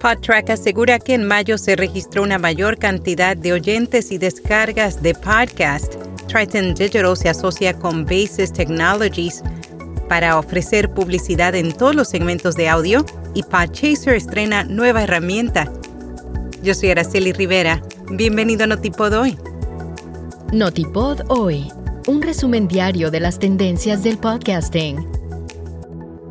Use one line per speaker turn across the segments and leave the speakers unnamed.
PodTrack asegura que en mayo se registró una mayor cantidad de oyentes y descargas de podcast. Triton Digital se asocia con Basis Technologies para ofrecer publicidad en todos los segmentos de audio y Podchaser estrena nueva herramienta. Yo soy Araceli Rivera. Bienvenido a Notipod hoy.
Notipod hoy, un resumen diario de las tendencias del podcasting.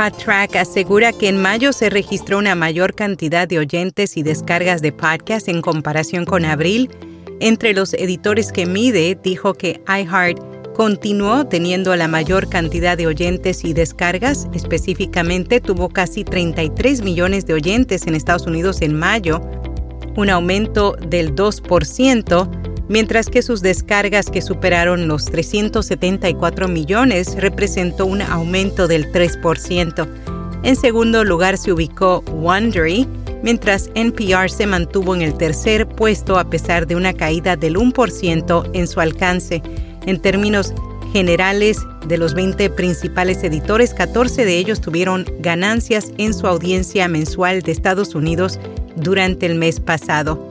PodTrack asegura que en mayo se registró una mayor cantidad de oyentes y descargas de podcast en comparación con abril. Entre los editores que mide, dijo que iHeart continuó teniendo la mayor cantidad de oyentes y descargas, específicamente tuvo casi 33 millones de oyentes en Estados Unidos en mayo, un aumento del 2%, mientras que sus descargas que superaron los 374 millones representó un aumento del 3%. En segundo lugar se ubicó Wondery, mientras NPR se mantuvo en el tercer puesto a pesar de una caída del 1% en su alcance. En términos generales de los 20 principales editores, 14 de ellos tuvieron ganancias en su audiencia mensual de Estados Unidos durante el mes pasado.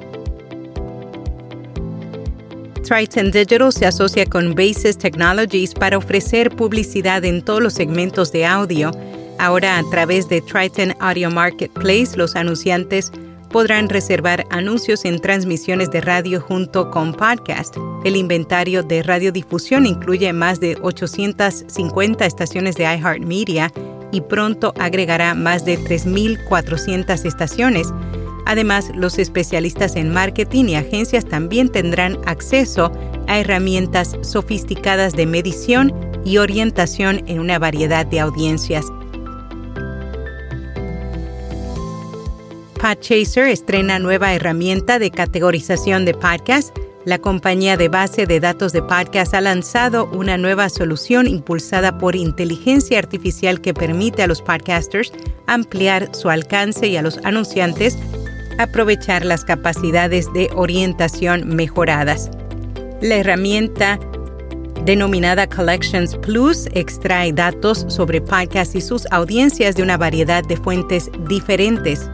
Triton Digital se asocia con Basis Technologies para ofrecer publicidad en todos los segmentos de audio. Ahora, a través de Triton Audio Marketplace, los anunciantes podrán reservar anuncios en transmisiones de radio junto con podcast. El inventario de radiodifusión incluye más de 850 estaciones de iHeartMedia y pronto agregará más de 3.400 estaciones. Además, los especialistas en marketing y agencias también tendrán acceso a herramientas sofisticadas de medición y orientación en una variedad de audiencias. Podchaser estrena nueva herramienta de categorización de podcast. La compañía de base de datos de podcast ha lanzado una nueva solución impulsada por inteligencia artificial que permite a los podcasters ampliar su alcance y a los anunciantes aprovechar las capacidades de orientación mejoradas. La herramienta denominada Collections Plus extrae datos sobre podcasts y sus audiencias de una variedad de fuentes diferentes.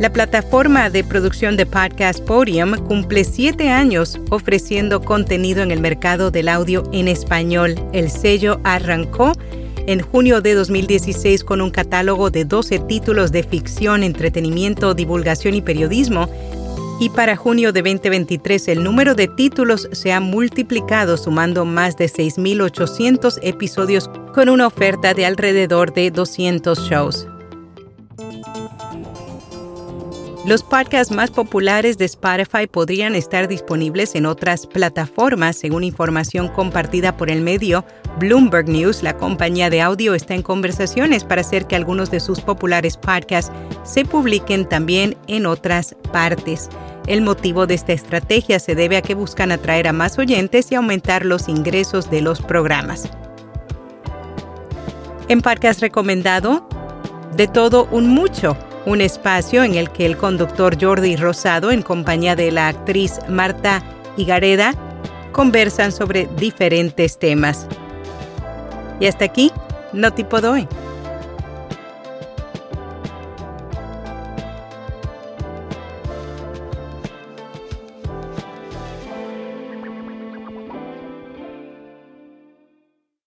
La plataforma de producción de podcast Podium cumple siete años ofreciendo contenido en el mercado del audio en español. El sello arrancó en junio de 2016 con un catálogo de 12 títulos de ficción, entretenimiento, divulgación y periodismo. Y para junio de 2023 el número de títulos se ha multiplicado sumando más de 6.800 episodios con una oferta de alrededor de 200 shows. Los podcasts más populares de Spotify podrían estar disponibles en otras plataformas, según información compartida por el medio Bloomberg News. La compañía de audio está en conversaciones para hacer que algunos de sus populares podcasts se publiquen también en otras partes. El motivo de esta estrategia se debe a que buscan atraer a más oyentes y aumentar los ingresos de los programas. En podcast recomendado, de todo un mucho un espacio en el que el conductor Jordi Rosado, en compañía de la actriz Marta Higareda, conversan sobre diferentes temas. Y hasta aquí, no tipo doy.